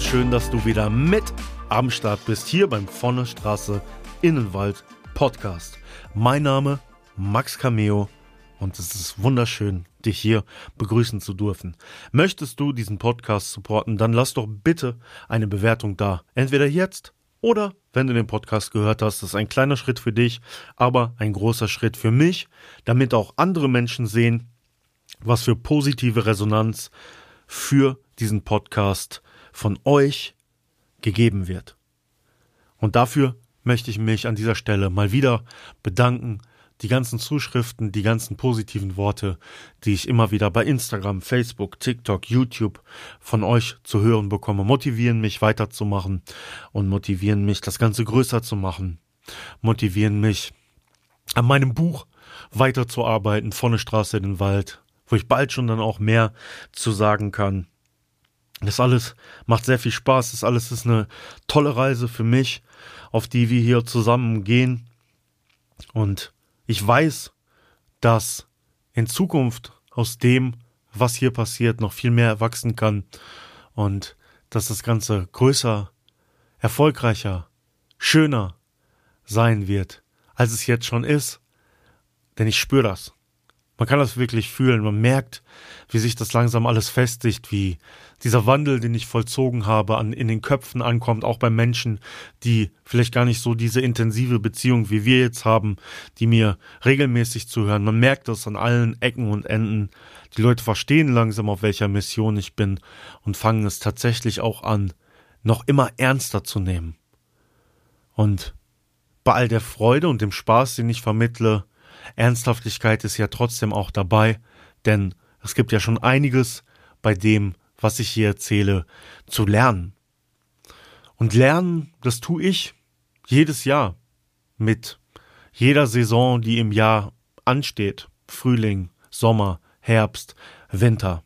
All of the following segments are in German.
schön, dass du wieder mit am Start bist, hier beim Vorne Straße Innenwald Podcast. Mein Name Max Cameo und es ist wunderschön, dich hier begrüßen zu dürfen. Möchtest du diesen Podcast supporten, dann lass doch bitte eine Bewertung da. Entweder jetzt oder wenn du den Podcast gehört hast, das ist ein kleiner Schritt für dich, aber ein großer Schritt für mich, damit auch andere Menschen sehen, was für positive Resonanz für diesen Podcast von euch gegeben wird. Und dafür möchte ich mich an dieser Stelle mal wieder bedanken. Die ganzen Zuschriften, die ganzen positiven Worte, die ich immer wieder bei Instagram, Facebook, TikTok, YouTube von euch zu hören bekomme, motivieren mich weiterzumachen und motivieren mich, das Ganze größer zu machen, motivieren mich, an meinem Buch weiterzuarbeiten, vorne Straße in den Wald, wo ich bald schon dann auch mehr zu sagen kann. Das alles macht sehr viel Spaß. Das alles ist eine tolle Reise für mich, auf die wir hier zusammen gehen. Und ich weiß, dass in Zukunft aus dem, was hier passiert, noch viel mehr erwachsen kann und dass das Ganze größer, erfolgreicher, schöner sein wird, als es jetzt schon ist. Denn ich spüre das. Man kann das wirklich fühlen. Man merkt, wie sich das langsam alles festigt, wie dieser Wandel, den ich vollzogen habe, an, in den Köpfen ankommt, auch bei Menschen, die vielleicht gar nicht so diese intensive Beziehung wie wir jetzt haben, die mir regelmäßig zuhören. Man merkt das an allen Ecken und Enden. Die Leute verstehen langsam, auf welcher Mission ich bin und fangen es tatsächlich auch an, noch immer ernster zu nehmen. Und bei all der Freude und dem Spaß, den ich vermittle, Ernsthaftigkeit ist ja trotzdem auch dabei, denn es gibt ja schon einiges bei dem, was ich hier erzähle, zu lernen. Und lernen, das tue ich jedes Jahr mit jeder Saison, die im Jahr ansteht. Frühling, Sommer, Herbst, Winter.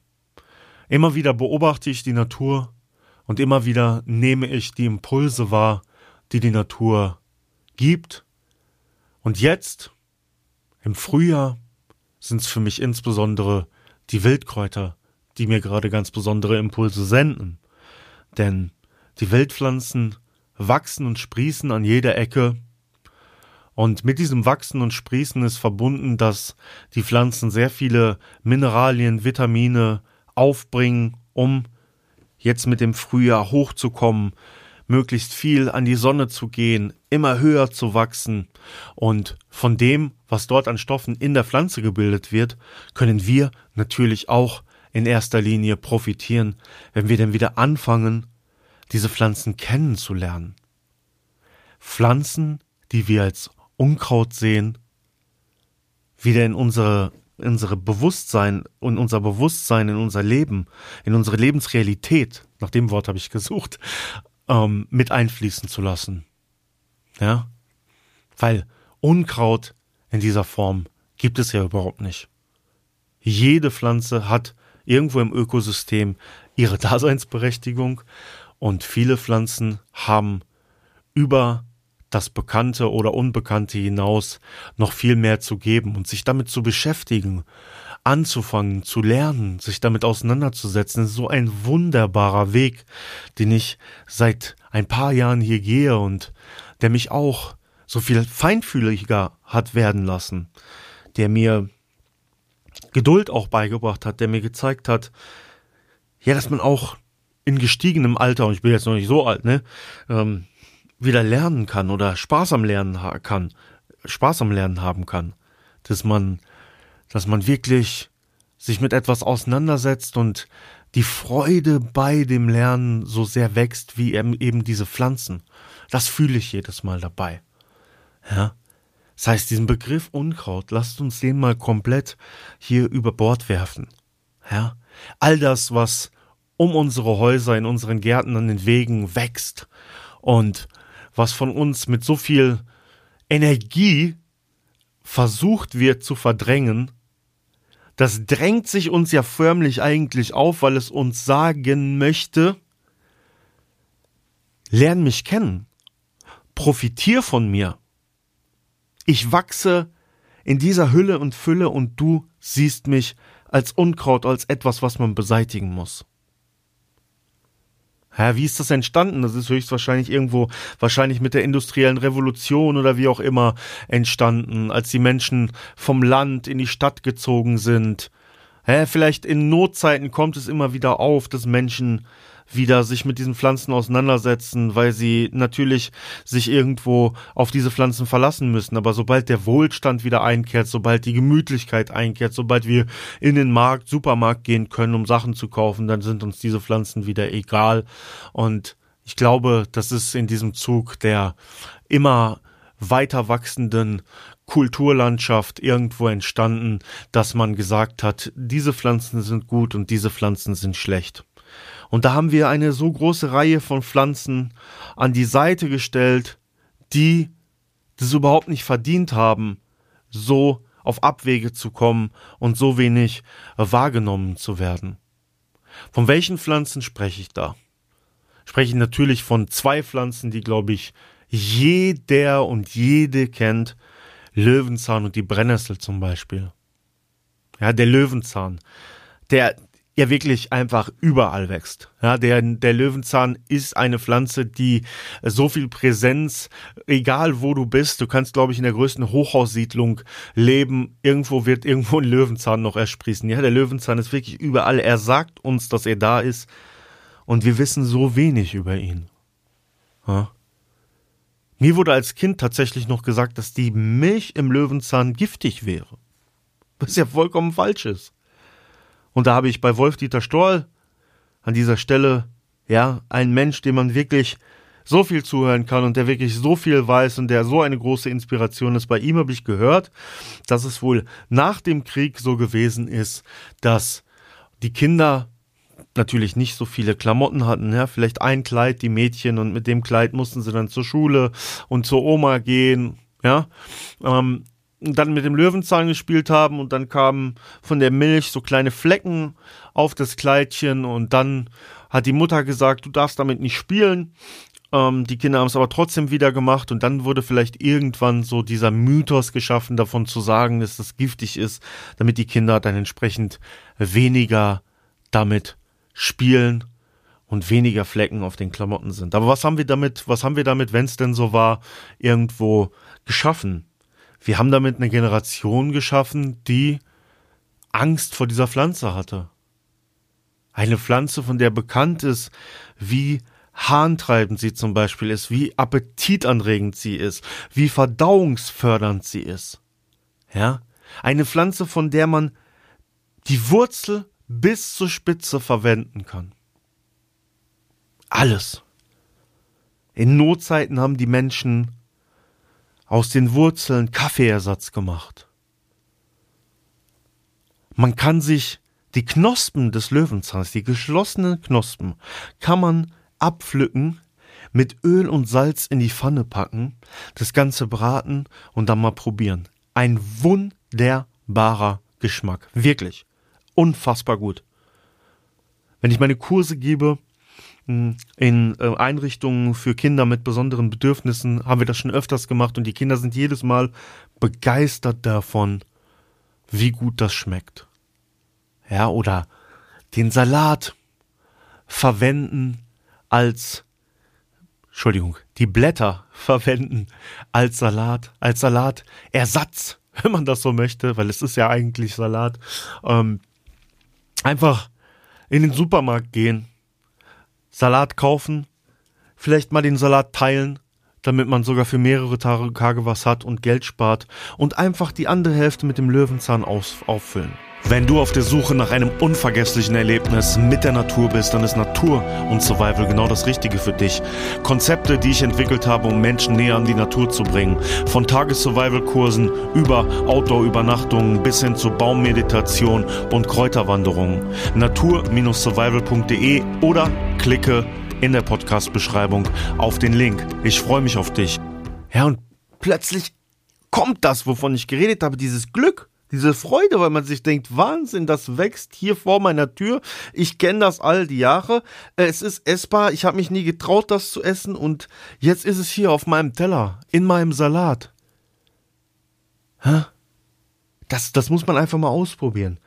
Immer wieder beobachte ich die Natur und immer wieder nehme ich die Impulse wahr, die die Natur gibt. Und jetzt im Frühjahr sind es für mich insbesondere die Wildkräuter, die mir gerade ganz besondere Impulse senden. Denn die Wildpflanzen wachsen und sprießen an jeder Ecke. Und mit diesem Wachsen und Sprießen ist verbunden, dass die Pflanzen sehr viele Mineralien, Vitamine aufbringen, um jetzt mit dem Frühjahr hochzukommen, möglichst viel an die Sonne zu gehen, immer höher zu wachsen. Und von dem, was dort an Stoffen in der Pflanze gebildet wird, können wir natürlich auch in erster Linie profitieren, wenn wir denn wieder anfangen, diese Pflanzen kennenzulernen. Pflanzen, die wir als Unkraut sehen, wieder in unsere, unsere Bewusstsein, in unser Bewusstsein, in unser Leben, in unsere Lebensrealität, nach dem Wort habe ich gesucht, ähm, mit einfließen zu lassen. Ja? Weil Unkraut in dieser Form gibt es ja überhaupt nicht. Jede Pflanze hat irgendwo im Ökosystem ihre Daseinsberechtigung. Und viele Pflanzen haben über das Bekannte oder Unbekannte hinaus noch viel mehr zu geben und sich damit zu beschäftigen, anzufangen, zu lernen, sich damit auseinanderzusetzen, ist so ein wunderbarer Weg, den ich seit ein paar Jahren hier gehe und der mich auch so viel feinfühliger hat werden lassen, der mir Geduld auch beigebracht hat, der mir gezeigt hat, ja, dass man auch in gestiegenem Alter, und ich bin jetzt noch nicht so alt, ne, ähm, wieder lernen kann oder Spaß am Lernen kann, Spaß am Lernen haben kann, dass man dass man wirklich sich mit etwas auseinandersetzt und die Freude bei dem Lernen so sehr wächst wie eben diese Pflanzen. Das fühle ich jedes Mal dabei. Ja. Das heißt, diesen Begriff Unkraut, lasst uns den mal komplett hier über Bord werfen. Ja. All das, was um unsere Häuser, in unseren Gärten, an den Wegen wächst und was von uns mit so viel Energie versucht wird zu verdrängen, das drängt sich uns ja förmlich eigentlich auf, weil es uns sagen möchte, lern mich kennen, profitier von mir. Ich wachse in dieser Hülle und Fülle und du siehst mich als Unkraut, als etwas, was man beseitigen muss. Ja, wie ist das entstanden? Das ist höchstwahrscheinlich irgendwo, wahrscheinlich mit der industriellen Revolution oder wie auch immer entstanden, als die Menschen vom Land in die Stadt gezogen sind. Ja, vielleicht in Notzeiten kommt es immer wieder auf, dass Menschen wieder sich mit diesen Pflanzen auseinandersetzen, weil sie natürlich sich irgendwo auf diese Pflanzen verlassen müssen. Aber sobald der Wohlstand wieder einkehrt, sobald die Gemütlichkeit einkehrt, sobald wir in den Markt, Supermarkt gehen können, um Sachen zu kaufen, dann sind uns diese Pflanzen wieder egal. Und ich glaube, das ist in diesem Zug der immer weiter wachsenden Kulturlandschaft irgendwo entstanden, dass man gesagt hat, diese Pflanzen sind gut und diese Pflanzen sind schlecht. Und da haben wir eine so große Reihe von Pflanzen an die Seite gestellt, die das überhaupt nicht verdient haben, so auf Abwege zu kommen und so wenig wahrgenommen zu werden. Von welchen Pflanzen spreche ich da? Spreche ich natürlich von zwei Pflanzen, die, glaube ich, jeder und jede kennt. Löwenzahn und die Brennnessel zum Beispiel. Ja, der Löwenzahn. Der, ja wirklich einfach überall wächst. Ja, der, der Löwenzahn ist eine Pflanze, die so viel Präsenz, egal wo du bist, du kannst, glaube ich, in der größten Hochhaussiedlung leben, irgendwo wird irgendwo ein Löwenzahn noch ersprießen. Ja, der Löwenzahn ist wirklich überall. Er sagt uns, dass er da ist und wir wissen so wenig über ihn. Ja. Mir wurde als Kind tatsächlich noch gesagt, dass die Milch im Löwenzahn giftig wäre. Was ja vollkommen falsch ist. Und da habe ich bei Wolf-Dieter Storl an dieser Stelle, ja, einen Mensch, dem man wirklich so viel zuhören kann und der wirklich so viel weiß und der so eine große Inspiration ist. Bei ihm habe ich gehört, dass es wohl nach dem Krieg so gewesen ist, dass die Kinder natürlich nicht so viele Klamotten hatten, ja, vielleicht ein Kleid, die Mädchen und mit dem Kleid mussten sie dann zur Schule und zur Oma gehen, ja. Ähm, dann mit dem Löwenzahn gespielt haben und dann kamen von der Milch so kleine Flecken auf das Kleidchen und dann hat die Mutter gesagt, du darfst damit nicht spielen. Ähm, die Kinder haben es aber trotzdem wieder gemacht und dann wurde vielleicht irgendwann so dieser Mythos geschaffen, davon zu sagen, dass das giftig ist, damit die Kinder dann entsprechend weniger damit spielen und weniger Flecken auf den Klamotten sind. Aber was haben wir damit, was haben wir damit, wenn es denn so war, irgendwo geschaffen? Wir haben damit eine Generation geschaffen, die Angst vor dieser Pflanze hatte. Eine Pflanze, von der bekannt ist, wie harntreibend sie zum Beispiel ist, wie appetitanregend sie ist, wie verdauungsfördernd sie ist. Ja? Eine Pflanze, von der man die Wurzel bis zur Spitze verwenden kann. Alles. In Notzeiten haben die Menschen aus den Wurzeln Kaffeeersatz gemacht. Man kann sich die Knospen des Löwenzahns, die geschlossenen Knospen, kann man abpflücken, mit Öl und Salz in die Pfanne packen, das Ganze braten und dann mal probieren. Ein wunderbarer Geschmack. Wirklich. Unfassbar gut. Wenn ich meine Kurse gebe, in äh, Einrichtungen für Kinder mit besonderen Bedürfnissen haben wir das schon öfters gemacht und die Kinder sind jedes Mal begeistert davon, wie gut das schmeckt. Ja, oder den Salat verwenden als Entschuldigung, die Blätter verwenden als Salat, als Salatersatz, wenn man das so möchte, weil es ist ja eigentlich Salat. Ähm, einfach in den Supermarkt gehen, Salat kaufen, vielleicht mal den Salat teilen, damit man sogar für mehrere Tage was hat und Geld spart und einfach die andere Hälfte mit dem Löwenzahn aus, auffüllen. Wenn du auf der Suche nach einem unvergesslichen Erlebnis mit der Natur bist, dann ist Natur und Survival genau das Richtige für dich. Konzepte, die ich entwickelt habe, um Menschen näher an die Natur zu bringen. Von Tages-Survival-Kursen über Outdoor-Übernachtungen bis hin zu Baummeditation und Kräuterwanderungen. Natur-survival.de oder klicke in der Podcast-Beschreibung auf den Link. Ich freue mich auf dich. Ja, und plötzlich kommt das, wovon ich geredet habe, dieses Glück diese Freude, weil man sich denkt, Wahnsinn, das wächst hier vor meiner Tür. Ich kenne das all die Jahre. Es ist essbar. Ich habe mich nie getraut, das zu essen. Und jetzt ist es hier auf meinem Teller, in meinem Salat. Hä? Das, das muss man einfach mal ausprobieren.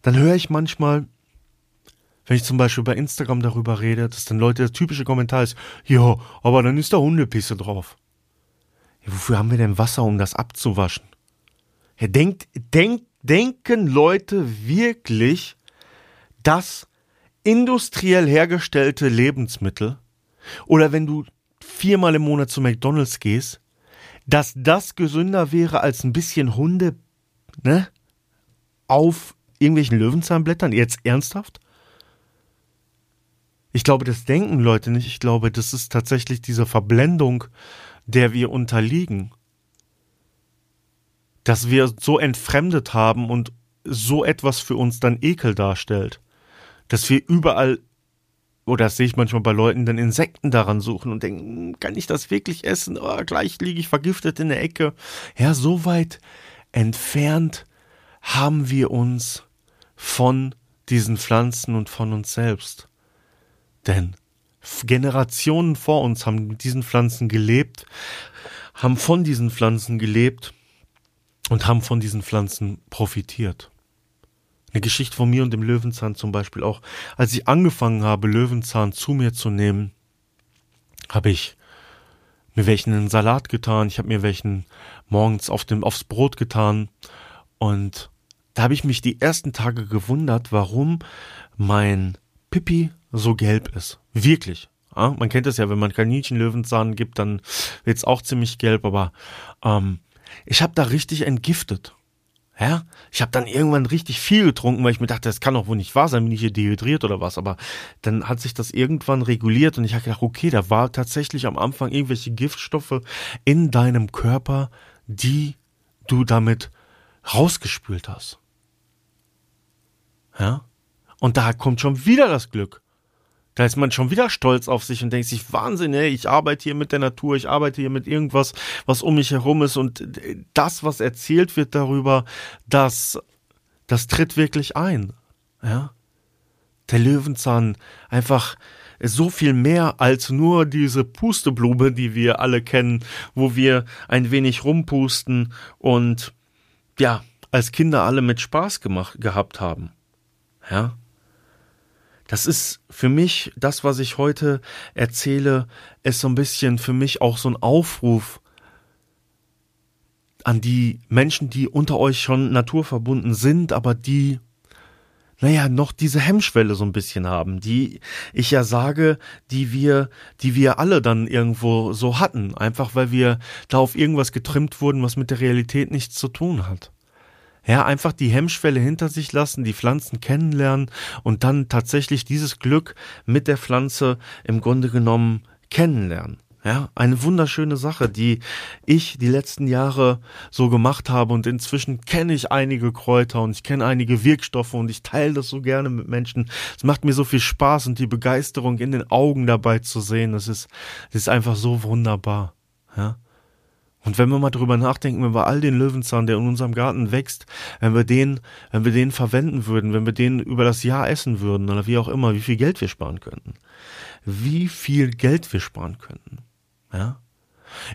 Dann höre ich manchmal, wenn ich zum Beispiel bei Instagram darüber rede, dass dann Leute, das typische Kommentar ist, ja, aber dann ist da Hundepisse drauf. Ja, wofür haben wir denn Wasser, um das abzuwaschen? Denkt, denk, denken Leute wirklich, dass industriell hergestellte Lebensmittel oder wenn du viermal im Monat zu McDonalds gehst, dass das gesünder wäre als ein bisschen Hunde, ne? Auf irgendwelchen Löwenzahnblättern? Jetzt ernsthaft? Ich glaube, das denken Leute nicht. Ich glaube, das ist tatsächlich diese Verblendung, der wir unterliegen dass wir so entfremdet haben und so etwas für uns dann Ekel darstellt. Dass wir überall, oder das sehe ich manchmal bei Leuten, dann Insekten daran suchen und denken, hm, kann ich das wirklich essen? Oh, gleich liege ich vergiftet in der Ecke. Ja, so weit entfernt haben wir uns von diesen Pflanzen und von uns selbst. Denn Generationen vor uns haben mit diesen Pflanzen gelebt, haben von diesen Pflanzen gelebt und haben von diesen Pflanzen profitiert. Eine Geschichte von mir und dem Löwenzahn zum Beispiel auch. Als ich angefangen habe, Löwenzahn zu mir zu nehmen, habe ich mir welchen in den Salat getan, ich habe mir welchen morgens auf dem, aufs Brot getan und da habe ich mich die ersten Tage gewundert, warum mein Pipi so gelb ist. Wirklich. Ja, man kennt das ja, wenn man Kaninchen Löwenzahn gibt, dann wird's auch ziemlich gelb, aber ähm, ich habe da richtig entgiftet. Ja, ich habe dann irgendwann richtig viel getrunken, weil ich mir dachte, das kann doch wohl nicht wahr sein, bin ich hier dehydriert oder was. Aber dann hat sich das irgendwann reguliert und ich habe gedacht, okay, da war tatsächlich am Anfang irgendwelche Giftstoffe in deinem Körper, die du damit rausgespült hast. Ja, und da kommt schon wieder das Glück. Da ist man schon wieder stolz auf sich und denkt sich, Wahnsinn, ey, ich arbeite hier mit der Natur, ich arbeite hier mit irgendwas, was um mich herum ist und das, was erzählt wird darüber, das, das tritt wirklich ein, ja. Der Löwenzahn einfach so viel mehr als nur diese Pusteblume, die wir alle kennen, wo wir ein wenig rumpusten und ja, als Kinder alle mit Spaß gemacht gehabt haben. Ja, das ist für mich, das, was ich heute erzähle, ist so ein bisschen für mich auch so ein Aufruf an die Menschen, die unter euch schon naturverbunden sind, aber die, naja, noch diese Hemmschwelle so ein bisschen haben, die ich ja sage, die wir, die wir alle dann irgendwo so hatten, einfach weil wir da auf irgendwas getrimmt wurden, was mit der Realität nichts zu tun hat. Ja, einfach die Hemmschwelle hinter sich lassen, die Pflanzen kennenlernen und dann tatsächlich dieses Glück mit der Pflanze im Grunde genommen kennenlernen. Ja, eine wunderschöne Sache, die ich die letzten Jahre so gemacht habe und inzwischen kenne ich einige Kräuter und ich kenne einige Wirkstoffe und ich teile das so gerne mit Menschen. Es macht mir so viel Spaß und die Begeisterung in den Augen dabei zu sehen, das ist, das ist einfach so wunderbar. Ja. Und wenn wir mal drüber nachdenken, wenn wir all den Löwenzahn, der in unserem Garten wächst, wenn wir den, wenn wir den verwenden würden, wenn wir den über das Jahr essen würden oder wie auch immer, wie viel Geld wir sparen könnten. Wie viel Geld wir sparen könnten. Ja?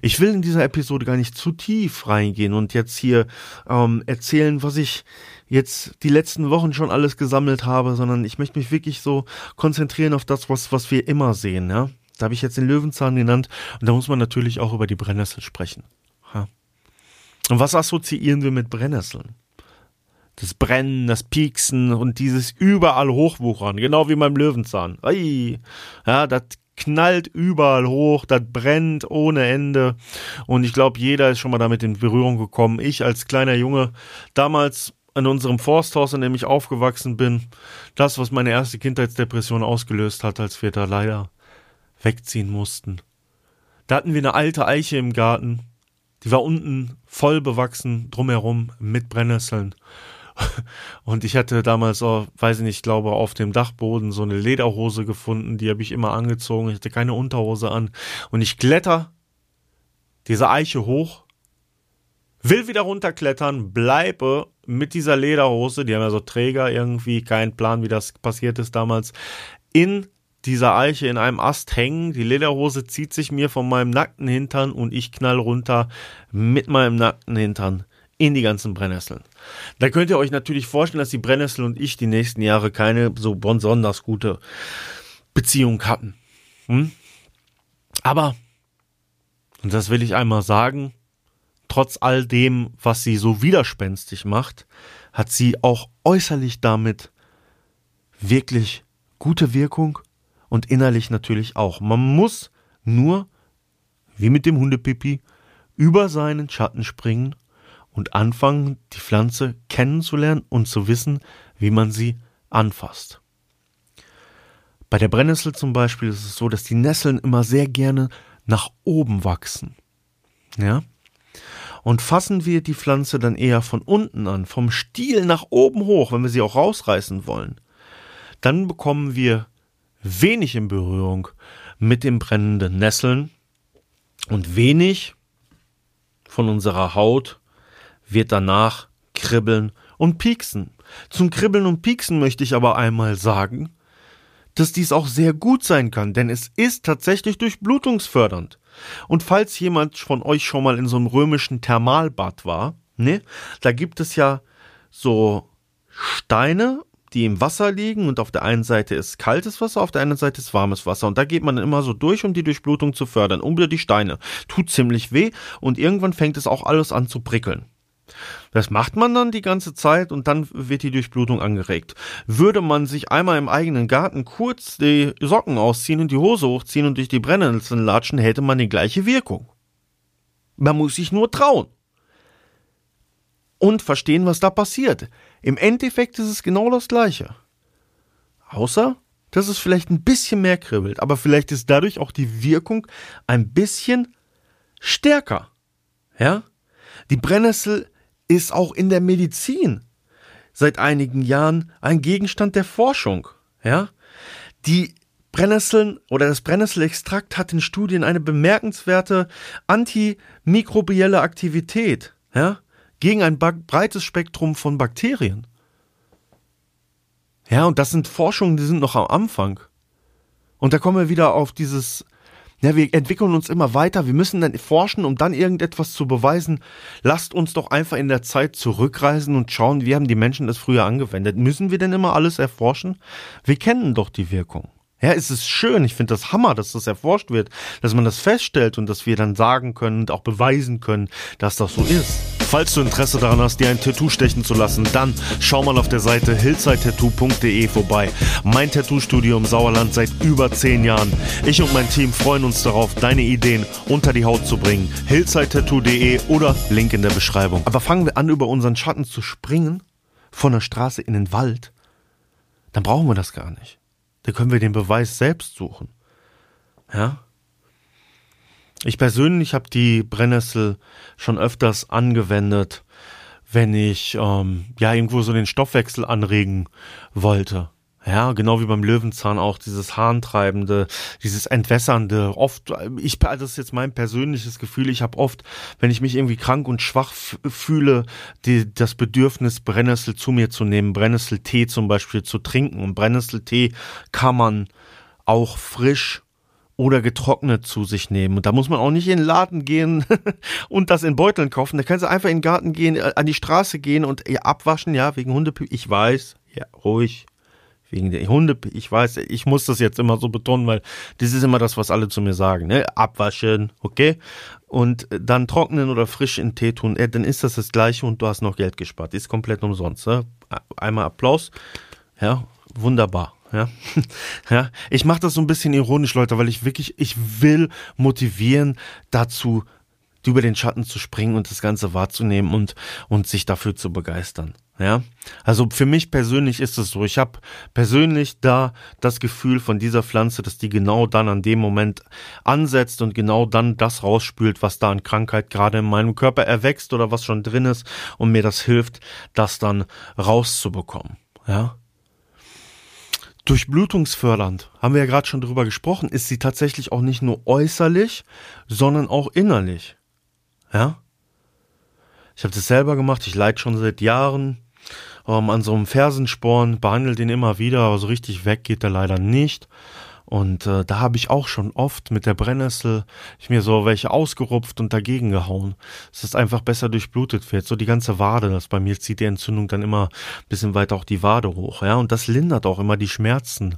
Ich will in dieser Episode gar nicht zu tief reingehen und jetzt hier ähm, erzählen, was ich jetzt die letzten Wochen schon alles gesammelt habe, sondern ich möchte mich wirklich so konzentrieren auf das, was, was wir immer sehen, ja. Da habe ich jetzt den Löwenzahn genannt und da muss man natürlich auch über die Brennnessel sprechen. Und was assoziieren wir mit Brennnesseln? Das Brennen, das Pieksen und dieses überall hochwuchern, genau wie beim Löwenzahn. Ei, ja, das knallt überall hoch, das brennt ohne Ende. Und ich glaube, jeder ist schon mal damit in Berührung gekommen. Ich als kleiner Junge damals in unserem Forsthaus, in dem ich aufgewachsen bin, das, was meine erste Kindheitsdepression ausgelöst hat, als wir da leider wegziehen mussten. Da hatten wir eine alte Eiche im Garten, die war unten voll bewachsen, drumherum mit Brennnesseln. Und ich hatte damals, auch, weiß ich nicht, ich glaube, auf dem Dachboden so eine Lederhose gefunden, die habe ich immer angezogen. Ich hatte keine Unterhose an. Und ich kletter diese Eiche hoch, will wieder runterklettern, bleibe mit dieser Lederhose, die haben ja so Träger irgendwie, kein Plan, wie das passiert ist damals, in dieser Eiche in einem Ast hängen. Die Lederhose zieht sich mir von meinem nackten Hintern und ich knall runter mit meinem nackten Hintern in die ganzen Brennnesseln. Da könnt ihr euch natürlich vorstellen, dass die Brennnessel und ich die nächsten Jahre keine so besonders gute Beziehung hatten. Hm? Aber, und das will ich einmal sagen, trotz all dem, was sie so widerspenstig macht, hat sie auch äußerlich damit wirklich gute Wirkung und innerlich natürlich auch. Man muss nur, wie mit dem Hundepipi, über seinen Schatten springen und anfangen, die Pflanze kennenzulernen und zu wissen, wie man sie anfasst. Bei der Brennnessel zum Beispiel ist es so, dass die Nesseln immer sehr gerne nach oben wachsen. Ja? Und fassen wir die Pflanze dann eher von unten an, vom Stiel nach oben hoch, wenn wir sie auch rausreißen wollen, dann bekommen wir wenig in Berührung mit den brennenden Nesseln und wenig von unserer Haut wird danach kribbeln und pieksen. Zum Kribbeln und Pieksen möchte ich aber einmal sagen, dass dies auch sehr gut sein kann, denn es ist tatsächlich durchblutungsfördernd. Und falls jemand von euch schon mal in so einem römischen Thermalbad war, ne, da gibt es ja so Steine die im Wasser liegen und auf der einen Seite ist kaltes Wasser, auf der anderen Seite ist warmes Wasser und da geht man dann immer so durch, um die Durchblutung zu fördern, unter die Steine. Tut ziemlich weh und irgendwann fängt es auch alles an zu prickeln. Das macht man dann die ganze Zeit und dann wird die Durchblutung angeregt. Würde man sich einmal im eigenen Garten kurz die Socken ausziehen und die Hose hochziehen und durch die Brennnesseln latschen, hätte man die gleiche Wirkung. Man muss sich nur trauen. Und verstehen, was da passiert. Im Endeffekt ist es genau das Gleiche. Außer, dass es vielleicht ein bisschen mehr kribbelt, aber vielleicht ist dadurch auch die Wirkung ein bisschen stärker. Ja? Die Brennnessel ist auch in der Medizin seit einigen Jahren ein Gegenstand der Forschung. Ja? Die Brennnesseln oder das Brennnesselextrakt hat in Studien eine bemerkenswerte antimikrobielle Aktivität. Ja? Gegen ein breites Spektrum von Bakterien. Ja, und das sind Forschungen, die sind noch am Anfang. Und da kommen wir wieder auf dieses, ja, wir entwickeln uns immer weiter, wir müssen dann forschen, um dann irgendetwas zu beweisen. Lasst uns doch einfach in der Zeit zurückreisen und schauen, wie haben die Menschen das früher angewendet. Müssen wir denn immer alles erforschen? Wir kennen doch die Wirkung. Ja, es ist schön, ich finde das Hammer, dass das erforscht wird, dass man das feststellt und dass wir dann sagen können und auch beweisen können, dass das so ist. Falls du Interesse daran hast, dir ein Tattoo stechen zu lassen, dann schau mal auf der Seite hillsidetattoo.de vorbei. Mein Tattoo-Studio im Sauerland seit über zehn Jahren. Ich und mein Team freuen uns darauf, deine Ideen unter die Haut zu bringen. hillsidetattoo.de oder Link in der Beschreibung. Aber fangen wir an, über unseren Schatten zu springen, von der Straße in den Wald, dann brauchen wir das gar nicht. Da können wir den Beweis selbst suchen. Ja? Ich persönlich habe die Brennnessel schon öfters angewendet, wenn ich ähm, ja irgendwo so den Stoffwechsel anregen wollte. Ja, genau wie beim Löwenzahn auch dieses Harntreibende, dieses Entwässernde. Oft, ich, das ist jetzt mein persönliches Gefühl, ich habe oft, wenn ich mich irgendwie krank und schwach fühle, die, das Bedürfnis, Brennnessel zu mir zu nehmen, Brennnesseltee zum Beispiel zu trinken. Und Brennnesseltee kann man auch frisch oder getrocknet zu sich nehmen. Und da muss man auch nicht in den Laden gehen und das in Beuteln kaufen. Da kannst du einfach in den Garten gehen, äh, an die Straße gehen und abwaschen, ja, wegen Hundepü. Ich weiß, ja, ruhig. Wegen der Hunde, ich weiß, ich muss das jetzt immer so betonen, weil das ist immer das, was alle zu mir sagen, ne? Abwaschen, okay? Und dann trocknen oder frisch in Tee tun, äh, dann ist das das Gleiche und du hast noch Geld gespart. Ist komplett umsonst, ne? Einmal Applaus, ja, wunderbar. Ja, ja. Ich mache das so ein bisschen ironisch, Leute, weil ich wirklich, ich will motivieren dazu, über den Schatten zu springen und das Ganze wahrzunehmen und, und sich dafür zu begeistern. Ja, also für mich persönlich ist es so. Ich habe persönlich da das Gefühl von dieser Pflanze, dass die genau dann an dem Moment ansetzt und genau dann das rausspült, was da an Krankheit gerade in meinem Körper erwächst oder was schon drin ist und mir das hilft, das dann rauszubekommen. Ja. Durchblutungsfördernd, haben wir ja gerade schon drüber gesprochen, ist sie tatsächlich auch nicht nur äußerlich, sondern auch innerlich. Ja? Ich habe das selber gemacht, ich leide schon seit Jahren ähm, an so einem Fersensporn, behandle den immer wieder, aber so richtig weg geht er leider nicht. Und äh, da habe ich auch schon oft mit der Brennnessel ich mir so welche ausgerupft und dagegen gehauen. dass es einfach besser durchblutet wird. So die ganze Wade, das bei mir zieht die Entzündung dann immer ein bisschen weiter auch die Wade hoch. Ja, und das lindert auch immer die Schmerzen.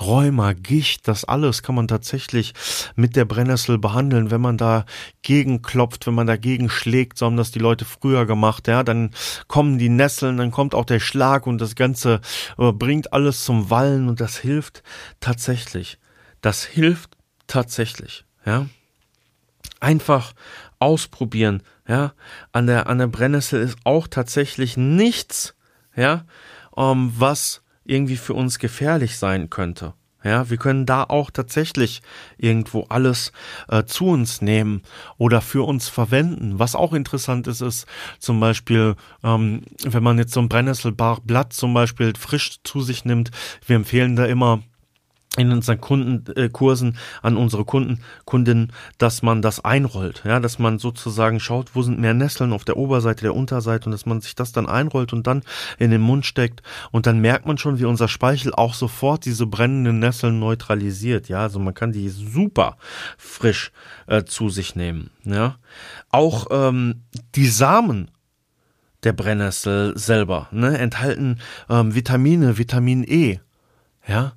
Rheuma, Gicht, das alles kann man tatsächlich mit der Brennnessel behandeln, wenn man da gegenklopft, wenn man dagegen schlägt. So haben das die Leute früher gemacht. Ja, dann kommen die Nesseln, dann kommt auch der Schlag und das Ganze äh, bringt alles zum Wallen und das hilft tatsächlich. Das hilft tatsächlich, ja. Einfach ausprobieren, ja. An der, an der Brennnessel ist auch tatsächlich nichts, ja, ähm, was irgendwie für uns gefährlich sein könnte. Ja, wir können da auch tatsächlich irgendwo alles äh, zu uns nehmen oder für uns verwenden. Was auch interessant ist, ist zum Beispiel, ähm, wenn man jetzt so ein Brennnesselblatt zum Beispiel frisch zu sich nimmt, wir empfehlen da immer in unseren Kundenkursen äh, an unsere Kunden, Kunden, dass man das einrollt, ja, dass man sozusagen schaut, wo sind mehr Nesseln auf der Oberseite, der Unterseite und dass man sich das dann einrollt und dann in den Mund steckt. Und dann merkt man schon, wie unser Speichel auch sofort diese brennenden Nesseln neutralisiert, ja, also man kann die super frisch äh, zu sich nehmen, ja. Auch ähm, die Samen der Brennnessel selber, ne, enthalten ähm, Vitamine, Vitamin E, ja,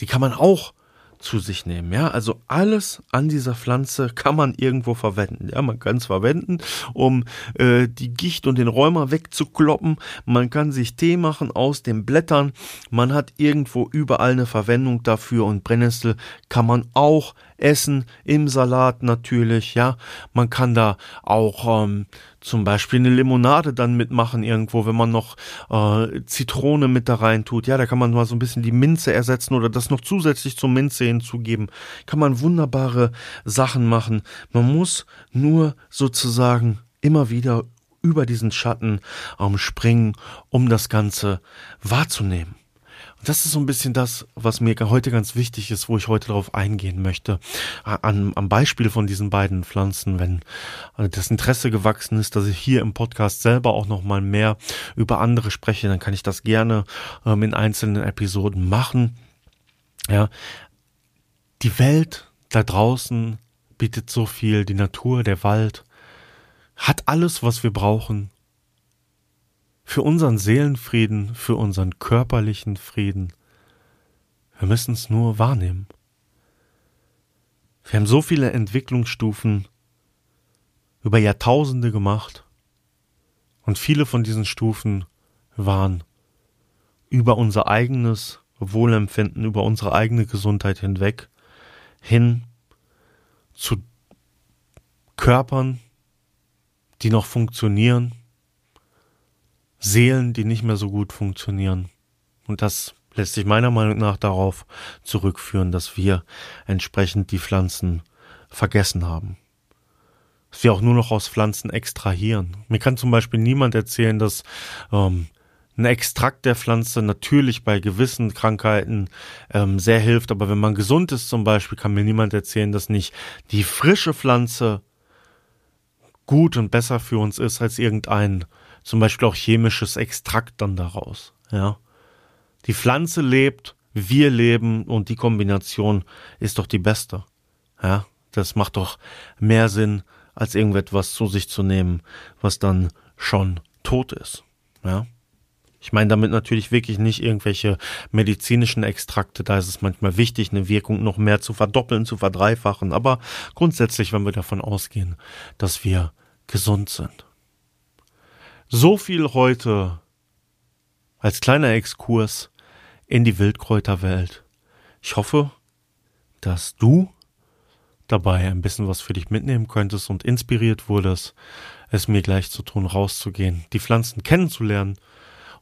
die kann man auch zu sich nehmen. Ja, also alles an dieser Pflanze kann man irgendwo verwenden. Ja, man kann es verwenden, um äh, die Gicht und den Rheuma wegzukloppen. Man kann sich Tee machen aus den Blättern. Man hat irgendwo überall eine Verwendung dafür und Brennnessel kann man auch essen im Salat natürlich. Ja, man kann da auch ähm, zum Beispiel eine Limonade dann mitmachen irgendwo, wenn man noch äh, Zitrone mit da rein tut. Ja, da kann man mal so ein bisschen die Minze ersetzen oder das noch zusätzlich zur Minze hinzugeben. Kann man wunderbare Sachen machen. Man muss nur sozusagen immer wieder über diesen Schatten ähm, springen, um das Ganze wahrzunehmen das ist so ein bisschen das, was mir heute ganz wichtig ist, wo ich heute darauf eingehen möchte. An, am Beispiel von diesen beiden Pflanzen, wenn äh, das Interesse gewachsen ist, dass ich hier im Podcast selber auch noch mal mehr über andere spreche, dann kann ich das gerne ähm, in einzelnen Episoden machen. Ja, die Welt da draußen bietet so viel, die Natur, der Wald, hat alles, was wir brauchen, für unseren Seelenfrieden, für unseren körperlichen Frieden. Wir müssen es nur wahrnehmen. Wir haben so viele Entwicklungsstufen über Jahrtausende gemacht und viele von diesen Stufen waren über unser eigenes Wohlempfinden, über unsere eigene Gesundheit hinweg, hin zu Körpern, die noch funktionieren, Seelen, die nicht mehr so gut funktionieren. Und das lässt sich meiner Meinung nach darauf zurückführen, dass wir entsprechend die Pflanzen vergessen haben. Dass wir auch nur noch aus Pflanzen extrahieren. Mir kann zum Beispiel niemand erzählen, dass ähm, ein Extrakt der Pflanze natürlich bei gewissen Krankheiten ähm, sehr hilft, aber wenn man gesund ist zum Beispiel, kann mir niemand erzählen, dass nicht die frische Pflanze gut und besser für uns ist als irgendein zum Beispiel auch chemisches Extrakt dann daraus. Ja. Die Pflanze lebt, wir leben und die Kombination ist doch die beste. Ja, das macht doch mehr Sinn, als irgendetwas zu sich zu nehmen, was dann schon tot ist. Ja. Ich meine damit natürlich wirklich nicht irgendwelche medizinischen Extrakte, da ist es manchmal wichtig, eine Wirkung noch mehr zu verdoppeln, zu verdreifachen, aber grundsätzlich, wenn wir davon ausgehen, dass wir gesund sind. So viel heute als kleiner Exkurs in die Wildkräuterwelt. Ich hoffe, dass du dabei ein bisschen was für dich mitnehmen könntest und inspiriert wurdest, es mir gleich zu tun, rauszugehen, die Pflanzen kennenzulernen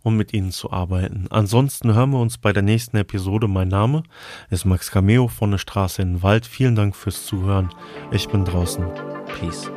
um mit ihnen zu arbeiten. Ansonsten hören wir uns bei der nächsten Episode. Mein Name ist Max Cameo von der Straße in den Wald. Vielen Dank fürs Zuhören. Ich bin draußen. Peace.